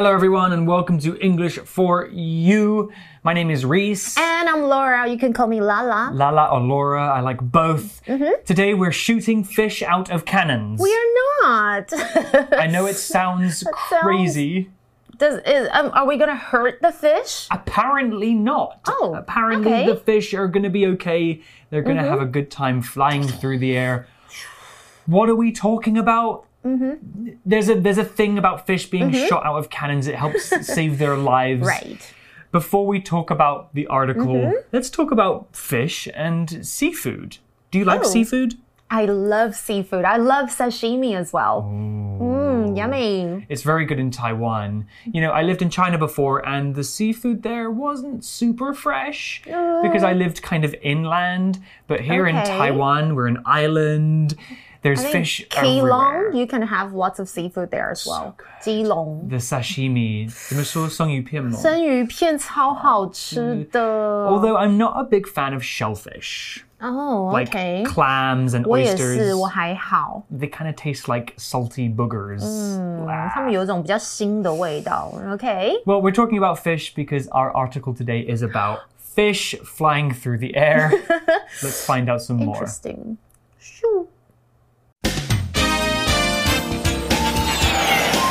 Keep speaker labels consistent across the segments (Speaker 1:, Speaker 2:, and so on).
Speaker 1: Hello, everyone, and welcome to English for You. My name is Reese.
Speaker 2: And I'm Laura. You can call me Lala.
Speaker 1: Lala or Laura, I like both. Today we're shooting fish out of cannons.
Speaker 2: We're not.
Speaker 1: I know it sounds crazy.
Speaker 2: Does is um, are we gonna hurt the fish?
Speaker 1: Apparently not.
Speaker 2: Oh,
Speaker 1: Apparently
Speaker 2: okay.
Speaker 1: the fish are going to be okay. They're going to have a good time flying through the air. What are we talking about? Mm-hmm. There's a there's a thing about fish being shot out of cannons. It helps save their lives.
Speaker 2: Right.
Speaker 1: Before we talk about the article, let's talk about fish and seafood. Do you like
Speaker 2: Oh.
Speaker 1: seafood?
Speaker 2: I love seafood. I love sashimi as well. Mmm, yummy.
Speaker 1: It's very good in Taiwan. You know, I lived in China before and the seafood there wasn't super fresh because I lived kind of inland. But here in Taiwan, we're an island. There's
Speaker 2: I think
Speaker 1: fish everywhere.
Speaker 2: Keelong, you can have lots of seafood there as well. Keelong.
Speaker 1: The sashimi. 怎么说生鱼片吗？
Speaker 2: 生鱼片超好吃的。
Speaker 1: Although I'm not a big fan of shellfish.
Speaker 2: Oh,
Speaker 1: Like
Speaker 2: okay.
Speaker 1: clams and
Speaker 2: 我也
Speaker 1: oysters.
Speaker 2: 是，我还好。
Speaker 1: they kind of taste like salty boogers.
Speaker 2: 他们有一种比较腥的味道。OK。
Speaker 1: Well, we're talking about fish because our article today is about fish flying through the air. Let's find out some more.
Speaker 2: Interesting. Shoo.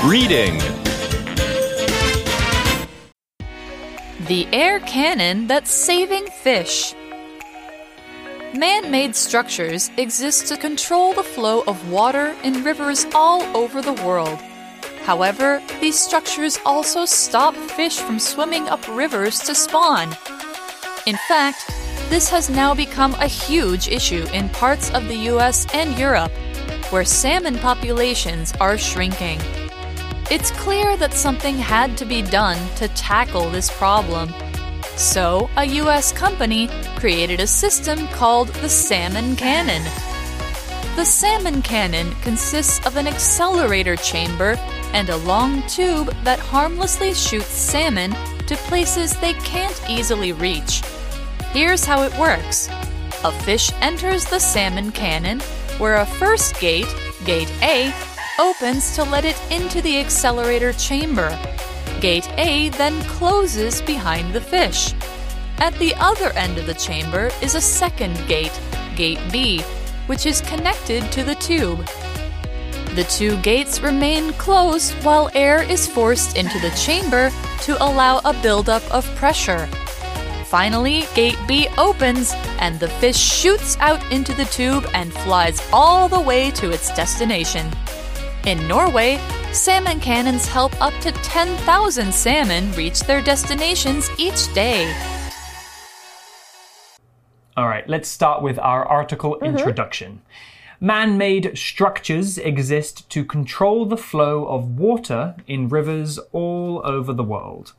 Speaker 3: Reading.
Speaker 4: The air cannon that's saving fish. Man made structures exist to control the flow of water in rivers all over the world. However, these structures also stop fish from swimming up rivers to spawn. In fact, this has now become a huge issue in parts of the US and Europe, where salmon populations are shrinking. It's clear that something had to be done to tackle this problem. So, a US company created a system called the Salmon Cannon. The Salmon Cannon consists of an accelerator chamber and a long tube that harmlessly shoots salmon to places they can't easily reach. Here's how it works a fish enters the salmon cannon, where a first gate, Gate A, opens to let it into the accelerator chamber. Gate A then closes behind the fish. At the other end of the chamber is a second gate, Gate B, which is connected to the tube. The two gates remain closed while air is forced into the chamber to allow a buildup of pressure. Finally, Gate B opens and the fish shoots out into the tube and flies all the way to its destination. In Norway, salmon cannons help up to 10,000 salmon reach their destinations each day.
Speaker 1: All right, let's start with our article mm-hmm. introduction. Man made structures exist to control the flow of water in rivers all over the world.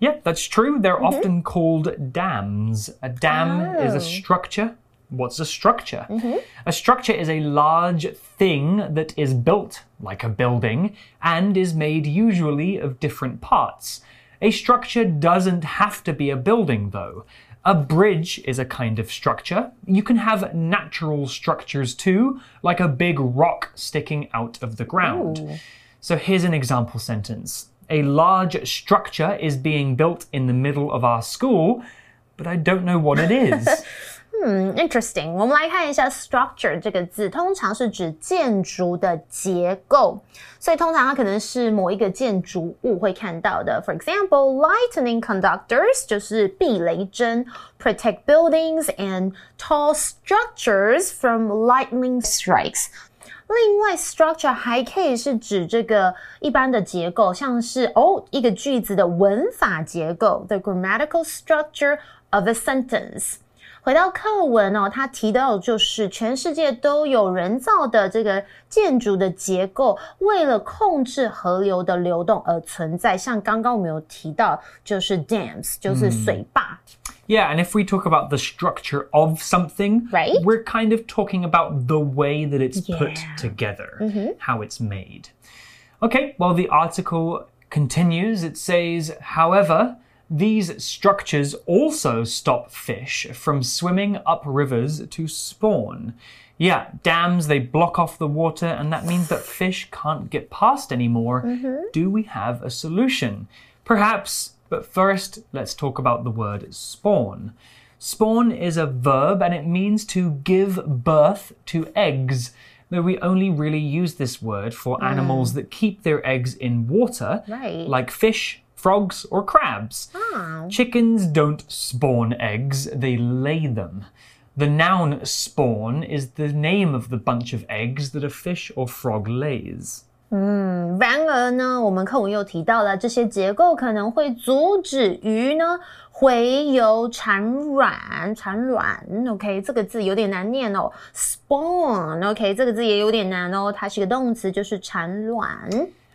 Speaker 1: Yep, that's true. They're mm-hmm. often called dams. A dam is a oh. structure. What's a structure? Mm-hmm. A structure is a large thing that is built like a building and is made usually of different parts. A structure doesn't have to be a building, though. A bridge is a kind of structure. You can have natural structures too, like a big rock sticking out of the ground. So here's an example sentence A large structure is being built in the middle of our school, but I don't know what it is.
Speaker 2: Interesting，我们来看一下 structure 这个字，通常是指建筑的结构，所以通常它可能是某一个建筑物会看到的。For example, lightning conductors 就是避雷针，protect buildings and tall structures from lightning strikes。另外，structure 还可以是指这个一般的结构，像是哦一个句子的文法结构，the grammatical structure of a sentence。 回到课文哦，他提到的就是全世界都有人造的这个建筑的结构，为了控制河流的流动而存在。像刚刚我们有提到，就是 dams，就是水坝。
Speaker 1: Yeah, and if we talk about the structure of something,
Speaker 2: Right.
Speaker 1: we're kind of talking about the way that it's put
Speaker 2: Yeah.
Speaker 1: together, how it's made. Okay, well, the article continues. It says, however, these structures also stop fish from swimming up rivers to spawn. Yeah, dams, they block off the water, and that means that fish can't get past anymore. Mm-hmm. Do we have a solution? Perhaps, but first, let's talk about the word spawn. Spawn is a verb and it means to give birth to eggs. Though we only really use this word for mm. animals that keep their eggs in water,
Speaker 2: Right.
Speaker 1: like fish, frogs, or crabs.
Speaker 2: Oh.
Speaker 1: Chickens don't spawn eggs, they lay them. The noun spawn is the name of the bunch of eggs that a fish or frog lays.
Speaker 2: 然而呢，我们课文又提到了这些结构可能会阻止鱼呢洄游产卵，产卵。OK，这个字有点难念哦，spawn。OK，这个字也有点难哦，它是个动词，就是产卵。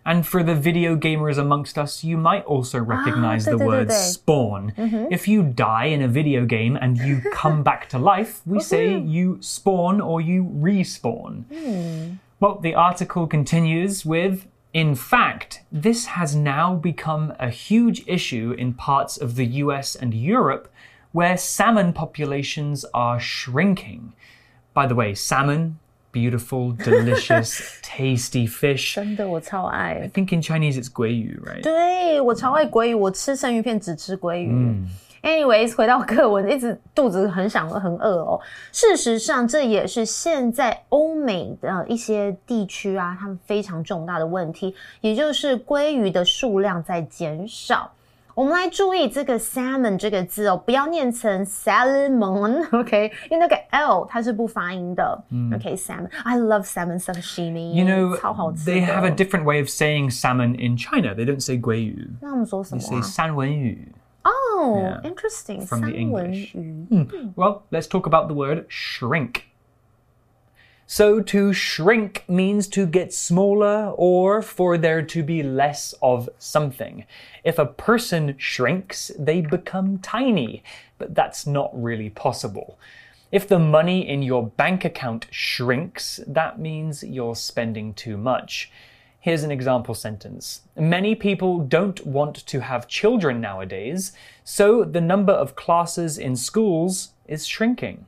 Speaker 1: and for the video gamers amongst us, you might also recognize
Speaker 2: ah, the
Speaker 1: word spawn. Mm -hmm. If you die in a video game and you come back to life, we say you spawn or you respawn. Mm. Well, the article continues with in fact, this has now become a huge issue in parts of the US and Europe where salmon populations are shrinking. By the way, salmon, beautiful, delicious, tasty fish.
Speaker 2: 真的，我超爱
Speaker 1: I。think in Chinese it's 鲑鱼, right?
Speaker 2: 对我超爱鲑鱼，我吃生鱼片只吃鲑鱼。Anyways，回到课文，一直肚子很想很饿哦。事实上，这也是现在欧美的一些地区啊，他们非常重大的问题，也就是鲑鱼的数量在减少。我们来注意这个 salmon 这个字哦，不要念成 salmon，OK？、因为那个 l 它是不发音的。OK，salmon，I、love salmon sashimi，
Speaker 1: You know,
Speaker 2: 超好吃的。
Speaker 1: they have a different way of saying salmon in China. They don't say 鲑鱼.
Speaker 2: 那我们说什么
Speaker 1: They say
Speaker 2: 啊？
Speaker 1: 三文鱼.
Speaker 2: 哦、
Speaker 1: Yeah,
Speaker 2: i n t e r e s t i n g
Speaker 1: from the
Speaker 2: 三文
Speaker 1: English.
Speaker 2: 鱼。
Speaker 1: Well, let's talk about the word shrink. So, to shrink means to get smaller or for there to be less of something. If a person shrinks, they become tiny, but that's not really possible. If the money in your bank account shrinks, that means you're spending too much. Here's an example sentence. Many people don't want to have children nowadays, so the number of classes in schools is shrinking.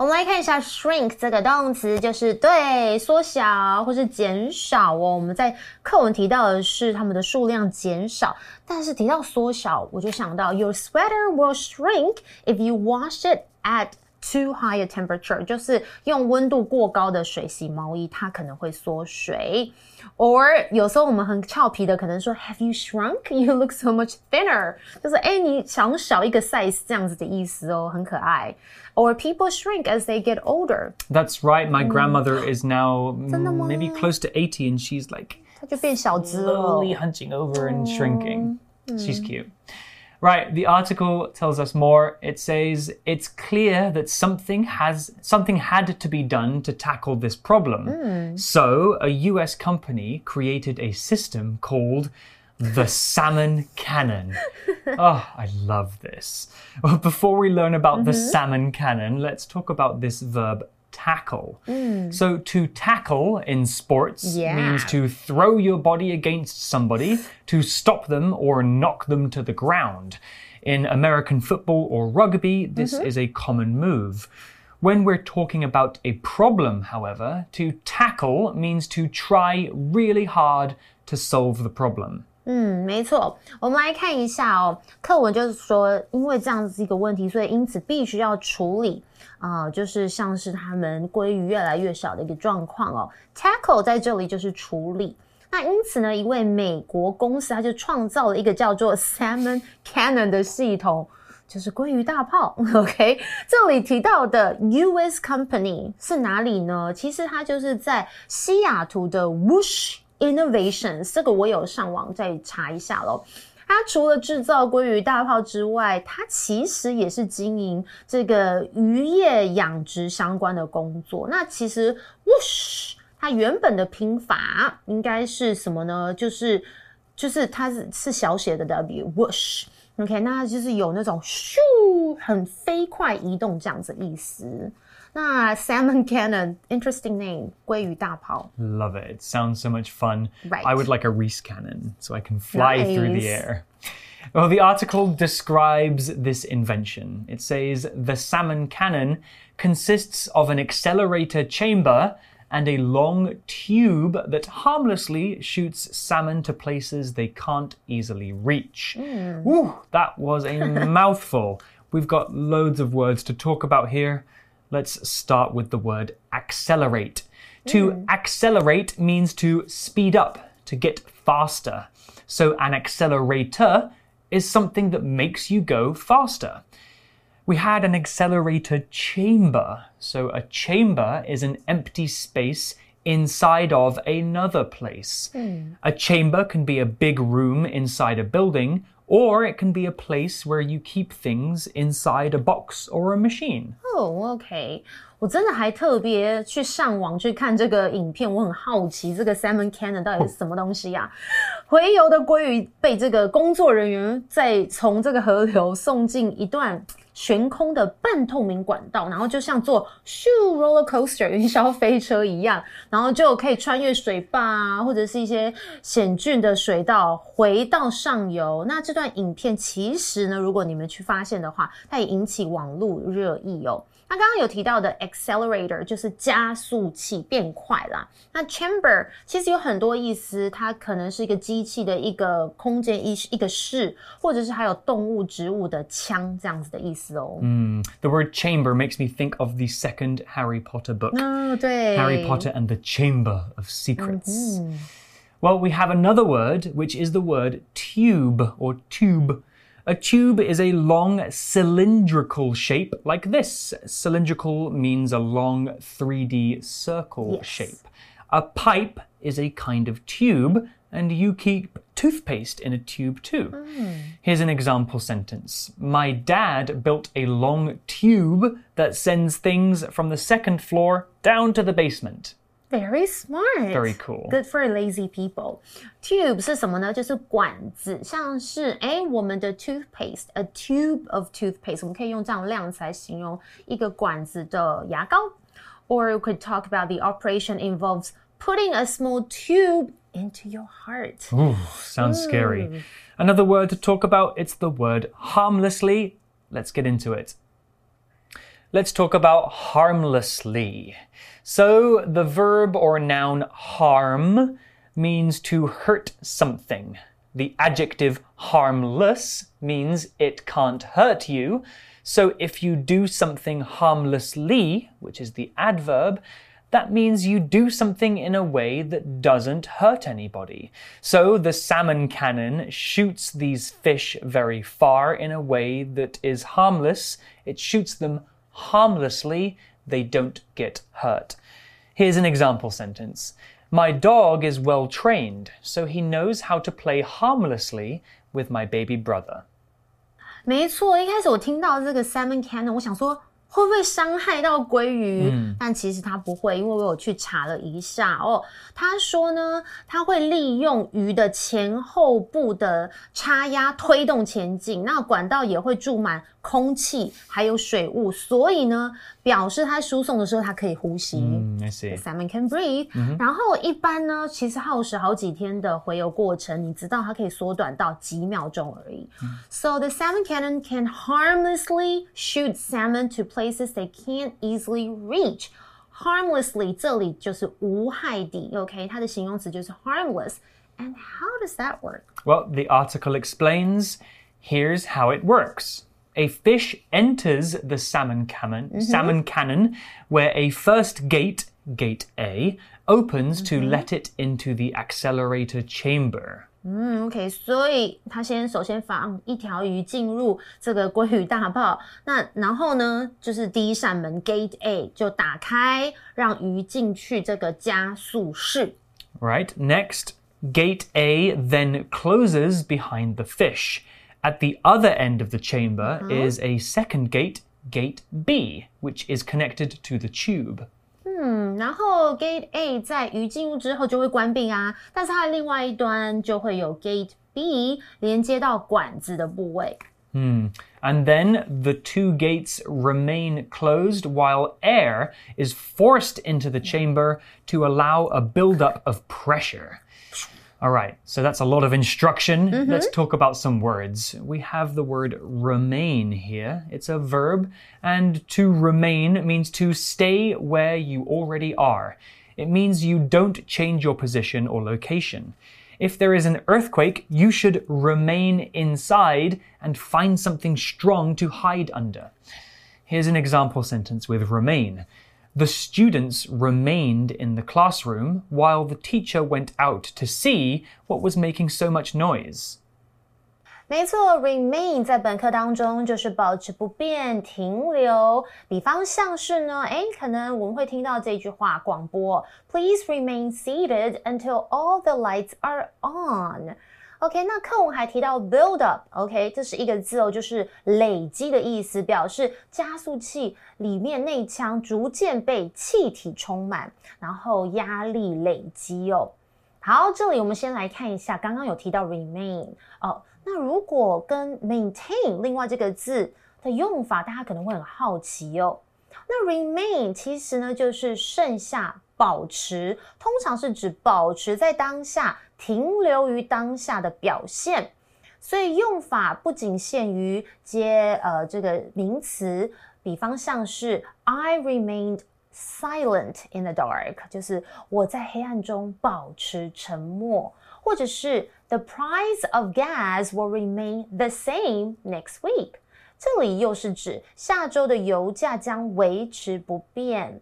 Speaker 2: 我们来看一下 shrink 这个动词，就是对缩小或是减少哦。我们在课文提到的是它们的数量减少，但是提到缩小，我就想到 your sweater will shrink if you wash it at too high a temperature，就是用温度过高的水洗毛衣，它可能会缩水。Or 有时候我们很俏皮的可能说 Have you shrunk? You look so much thinner，就是哎你想小一个 size 这样子的意思哦，很可爱。Or people shrink as they get older，
Speaker 1: That's right, my grandmother is now mm,
Speaker 2: 真的吗？
Speaker 1: maybe close to 80 and she's like
Speaker 2: 它就变小只了。
Speaker 1: slowly hunching over and shrinking. She's cute. Right, the article tells us more. It says it's clear that something has something had to be done to tackle this problem. Hmm. So, a US company created a system called the salmon cannon. oh, I love this. Well, before we learn about the mm-hmm. salmon cannon, let's talk about this verb tackle. Mm. So, to tackle in sports
Speaker 2: Yeah.
Speaker 1: means to throw your body against somebody, to stop them or knock them to the ground. In American football or rugby, this mm-hmm. is a common move. When we're talking about a problem, however, to tackle means to try really hard to solve the problem.
Speaker 2: 嗯，没错，我们来看一下哦。课文就是说，因为这样子一个问题，所以因此必须要处理啊、就是像是他们鲑鱼越来越少的一个状况哦。Tackle 在这里就是处理。那因此呢，一位美国公司他就创造了一个叫做 Salmon Cannon 的系统，就是鲑鱼大炮。OK，这里提到的 U.S. Company 是哪里呢？其实它就是在西雅图的 Wash Innovations，这个我有上网再查一下咯。它除了制造鲑鱼大炮之外，它其实也是经营这个渔业养殖相关的工作。那其实 Whoosh 它原本的拼法应该是什么呢？就是就是它是是小写的 W Whoosh。OK，那就是有那种咻很飞快移动这样子意思。那 Salmon Cannon，interesting name，鲑鱼大炮。
Speaker 1: Love it. It sounds so much fun.
Speaker 2: Right.
Speaker 1: I would like a Reese cannon so I can fly through the
Speaker 2: Nice.
Speaker 1: air. Well, the article describes this invention. It says the salmon cannon consists of an accelerator chamber and a long tube that harmlessly shoots salmon to places they can't easily reach. Ooh, that was a mouthful. We've got loads of words to talk about here. Let's start with the word accelerate. To hmm. accelerate means to speed up, to get faster. So, an accelerator is something that makes you go faster. We had an accelerator chamber. So, a chamber is an empty space inside of another place. Hmm. A chamber can be a big room inside a building, or it can be a place where you keep things inside a box or a machine.
Speaker 2: 哦、o k 我真的还特别去上网去看这个影片，我很好奇这个 salmon cannon 到底是什么东西呀、 洄游的鲑鱼被这个工作人员再从这个河流送进一段悬空的半透明管道，然后就像坐咻 roller coaster 云霄飞车一样，然后就可以穿越水坝啊，或者是一些险峻的水道回到上游。那这段影片其实呢，如果你们去发现的话，它也引起网络热议哦。那刚刚有提到的 accelerator 就是加速器变快啦。那 chamber 其实有很多意思，它可能是一个机器的一个空间一一个室，或者是还有动物、植物的枪这样子的意思哦。
Speaker 1: The word chamber makes me think of the second Harry Potter book.
Speaker 2: 嗯，对。
Speaker 1: Harry Potter and the Chamber of Secrets. Well, we have another word, which is the word tube or tube. A tube is a long cylindrical shape like this. Cylindrical means a long 3D circle
Speaker 2: Yes.
Speaker 1: shape. A pipe is a kind of tube, and you keep toothpaste in a tube too. Hmm. Here's an example sentence My dad built a long tube that sends things from the second floor down to the basement.
Speaker 2: Very smart.
Speaker 1: Very cool.
Speaker 2: Good for lazy people. Tube 是什么呢？就是管子，像是哎我们的 toothpaste，a tube of toothpaste，我们可以用这样量词来形容一个管子的牙膏。Or we could talk about the operation involves putting a small tube into your heart.
Speaker 1: Ooh, sounds scary. Another word to talk about, it's the word harmlessly. Let's get into it. Let's talk about harmlessly. So, the verb or noun harm means to hurt something. The adjective harmless means it can't hurt you. So, if you do something harmlessly, which is the adverb, that means you do something in a way that doesn't hurt anybody. So the salmon cannon shoots these fish very far in a way that is harmless. It shoots them harmlessly. They don't get hurt. Here's an example sentence. My dog is well trained, so he knows how to play harmlessly with my baby brother.
Speaker 2: 没错，一开始我听到这个 salmon cannon，我想说会不会伤害到鲑鱼？但其实它不会，因为我有去查了一下哦。他说呢，它会利用鱼的前后部的插压推动前进，那管道也会注满 空气还有水雾，所以呢，表示它输送的时候它可以呼吸。
Speaker 1: Mm, I see.
Speaker 2: Salmon can breathe、然后一般呢，其实耗时好几天的洄游过程，你知道它可以缩短到几秒钟而已。So the salmon cannon can harmlessly shoot salmon to places they can't easily reach. Harmlessly 这里就是无害地，OK，它的形容词就是 harmless。And how does that work?
Speaker 1: Well, the article explains here's how it works. A fish enters the salmon cannon, salmon cannon where a first gate, gate A, opens to let it into the accelerator chamber.
Speaker 2: 嗯，OK，所以他先首先放一条鱼进入这个鲑鱼大炮，那然后呢，就是第一扇门 Gate A 就打开，让鱼进去这个加速室。
Speaker 1: Right? Next, gate A then closes behind the fish. At the other end of the chamber is a second gate, gate B, which is connected to the tube.
Speaker 2: 嗯，然后 Gate A 在鱼进入之后就会关闭啊，但是它的另外一端就会有 Gate B 连接到管子的部位。
Speaker 1: And then the two gates remain closed while air is forced into the chamber to allow a buildup of pressure. All right, so that's a lot of instruction. Mm-hmm. Let's talk about some words. We have the word remain here. It's a verb, and to remain means to stay where you already are. It means you don't change your position or location. If there is an earthquake, you should remain inside and find something strong to hide under. Here's an example sentence with remain. The students remained in the classroom while the teacher went out to see what was making so much noise.
Speaker 2: 没错，remain 在本课当中就是保持不变、停留。比方像是呢，诶，可能我们会听到这句话广播：Please remain seated until all the lights are on。 OK，那课文还提到 build up，OK，这是一个字哦，就是累积的意思，表示加速器里面内腔逐渐被气体充满，然后压力累积哦。好，这里我们先来看一下，刚刚有提到 remain 哦。那如果跟 maintain 另外这个字的用法，大家可能会很好奇哦。那 remain 其实呢就是剩下、保持，通常是指保持在当下、停留于当下的表现。所以用法不仅限于接呃这个名词，比方像是 I remained silent in the dark，就是我在黑暗中保持沉默，或者是 The price of gas will remain the same next week。这里又是指下周的油价将维持不变，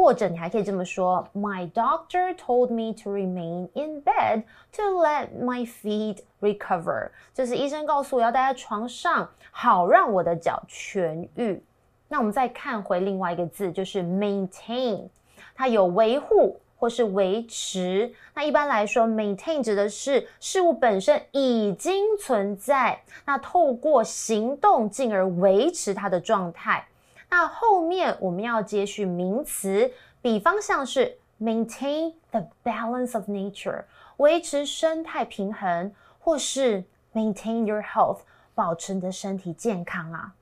Speaker 2: 或者你还可以这么说：My doctor told me to remain in bed to let my feet recover。就是医生告诉我要待在床上，好让我的脚痊愈。那我们再看回另外一个字，就是 maintain，它有维护。或是维持，那一般来说，maintain 指的是事物本身已经存在，那透过行动进而维持它的状态。那后面我们要接续名词，比方像是 maintain the balance of nature，维持生态平衡，或是 maintain your health，保持你的身体健康啊。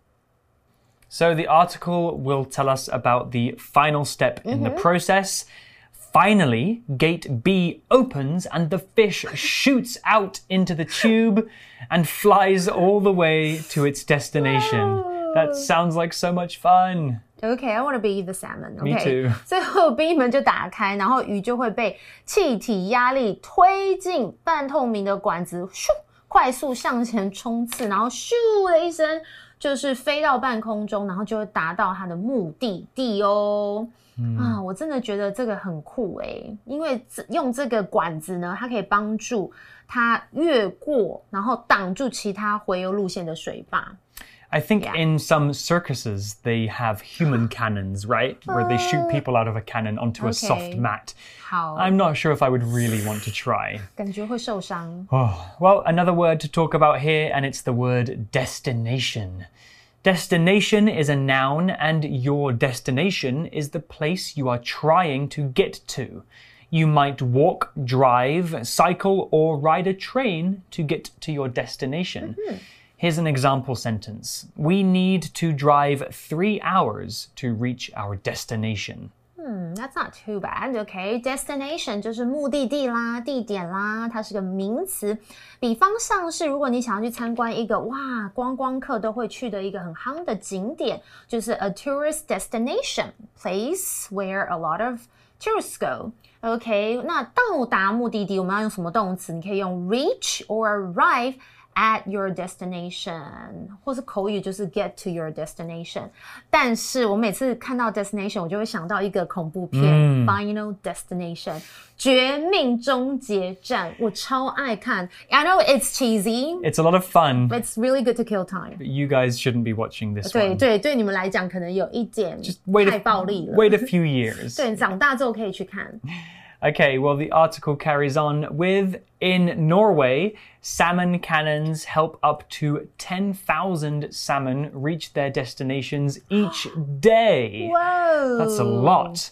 Speaker 1: So the article will tell us about the final step in the process. Finally, gate B opens and the fish shoots out into the tube and flies all the way to its destination. That sounds like so much fun.
Speaker 2: Okay, I want to be the salmon.
Speaker 1: Me
Speaker 2: Okay.
Speaker 1: too.
Speaker 2: 最后冰门就打开，然后鱼就会被气体压力推进半透明的管子，咻，快速向前冲刺，然后咻的一声，就是飞到半空中，然后就会达到它的目的地哦。啊，我真的觉得这个很酷诶，因为用这个管子呢，它可以帮助它越过，然后挡住其他回游路线的水坝。
Speaker 1: I think
Speaker 2: yeah.
Speaker 1: in some circuses they have human cannons, right? Where they shoot uh, people out of a cannon onto okay. a soft mat.
Speaker 2: How?
Speaker 1: I'm not sure if I would really want to try. oh, well, another word to talk about here, and it's the word destination. Destination is a noun, and your destination is the place you are trying to get to. You might walk, drive, cycle, or ride a train to get to your destination. Mm -hmm. Here's an example sentence We need to drive three hours to reach our destination.
Speaker 2: That's not too bad. OK, destination 就是目的地啦、地点啦，它是个名词。比方像是，如果你想要去参观一个哇，观光客都会去的一个很夯的景点，就是 a tourist destination place where a lot of tourists go. OK，那到达目的地我们要用什么动词？你可以用 reach or arrive at your destination，或是口语就是 get to your destination。但是我每次看到 destination，我就会想到一个恐怖片、Final Destination》绝命终结站，我超爱看。I know it's cheesy,
Speaker 1: It's a lot of fun.
Speaker 2: but it's really good to kill time.
Speaker 1: but You guys shouldn't be watching this
Speaker 2: 对
Speaker 1: one.
Speaker 2: 对对，你们来讲可能有一点
Speaker 1: Wait
Speaker 2: 太
Speaker 1: a,
Speaker 2: 暴力了。
Speaker 1: wait a few years.
Speaker 2: 对，长大之后可以去看。
Speaker 1: Okay, well, the article carries on with In Norway, salmon cannons help up to 10,000 salmon reach their destinations each day.
Speaker 2: Whoa,
Speaker 1: That's a lot.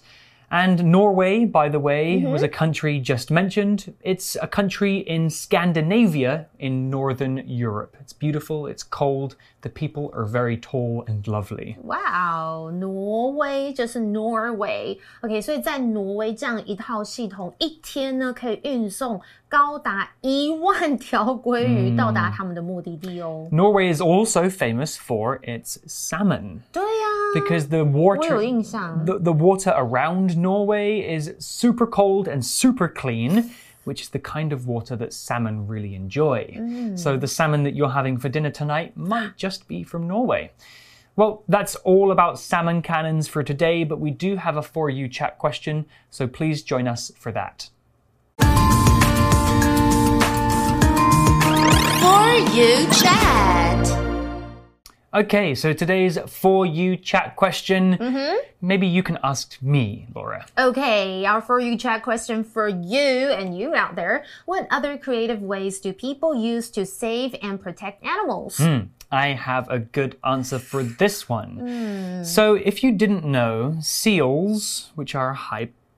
Speaker 1: And Norway, by the way, was a country just mentioned. It's a country in Scandinavia in northern Europe. It's beautiful, it's cold, the people are very tall and lovely.
Speaker 2: 哇哦，挪威就是 Norway，OK，、所以在挪威这样一套系统，一天呢可以运送高达一万条鲑鱼到达他们的目的地哦。
Speaker 1: Norway is also famous for its salmon
Speaker 2: 对呀、
Speaker 1: because the water the, the water around Norway is super cold and super clean which is the kind of water that salmon really enjoy. Mm. So the salmon that you're having for dinner tonight might just be from Norway. Well, that's all about salmon cannons for today, but we do have a For You chat question, so please join us for that.
Speaker 3: For You chat.
Speaker 1: Okay, so today's For You chat question, mm-hmm. maybe you can ask me, Laura.
Speaker 2: Okay, our for you chat question for you and you out there. What other creative ways do people use to save and protect animals?
Speaker 1: Hmm, I have a good answer for this one. Hmm. So, if you didn't know, seals, which are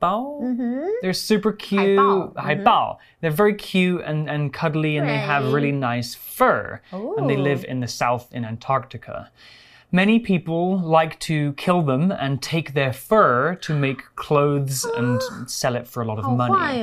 Speaker 1: bao. Mm -hmm. They're super cute.
Speaker 2: 海
Speaker 1: 豹. Mm -hmm. They're very cute and, and cuddly, and they have really nice fur. Ooh. And they live in the south in Antarctica. Many people like to kill them and take their fur to make clothes and sell it for a lot of money.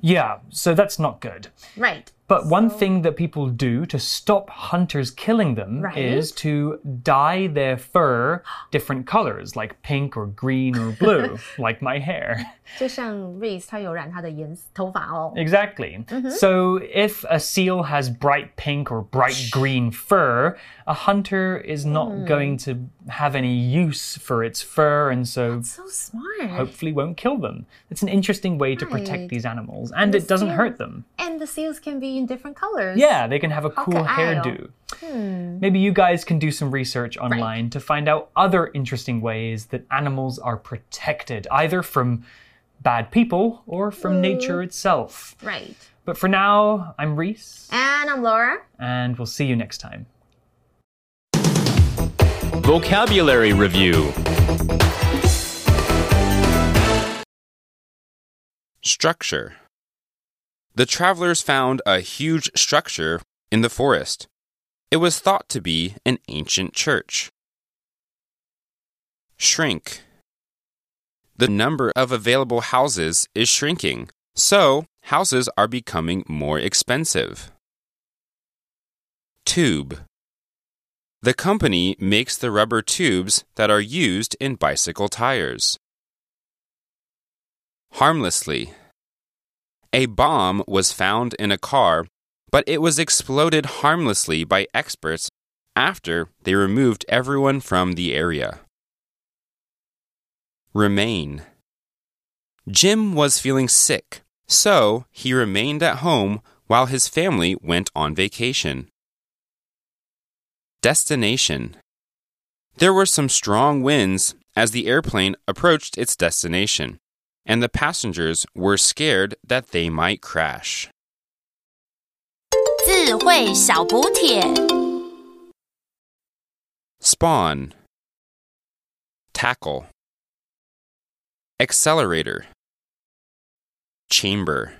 Speaker 1: Yeah, so that's not good.
Speaker 2: Right.
Speaker 1: But one thing that people do to stop hunters killing them
Speaker 2: Right.
Speaker 1: is to dye their fur different colors, like pink or green or blue, like my hair.
Speaker 2: 就像 Reese 他有染他的颜色头发哦。
Speaker 1: Exactly. So if a seal has bright pink or bright green fur, a hunter is not going to have any use for its fur and so
Speaker 2: So smart.
Speaker 1: hopefully won't kill them. It's an interesting way to protect
Speaker 2: Right.
Speaker 1: these animals and it doesn't hurt them.
Speaker 2: And the seals can be in different colors.
Speaker 1: Yeah, they can have a cool
Speaker 2: ka'ayo.
Speaker 1: hairdo. Hmm. Maybe you guys can do some research online to find out other interesting ways that animals are protected, either from bad people or from hmm. nature itself.
Speaker 2: Right.
Speaker 1: But for now, I'm Reese,
Speaker 2: And I'm Laura.
Speaker 1: and we'll see you next time.
Speaker 5: Vocabulary Review
Speaker 6: Structure. The travelers found a huge structure in the forest. It was thought to be an ancient church. Shrink. The number of available houses is shrinking, so houses are becoming more expensive. Tube. The company makes the rubber tubes that are used in bicycle tires. Harmlessly. A bomb was found in a car, but it was exploded harmlessly by experts after they removed everyone from the area. Remain. Jim was feeling sick, so he remained at home while his family went on vacation. Destination. There were some strong winds as the airplane approached its destination, and the passengers were scared that they might crash.
Speaker 3: 智慧小补帖。
Speaker 6: Spawn. Tackle. Accelerator. Chamber.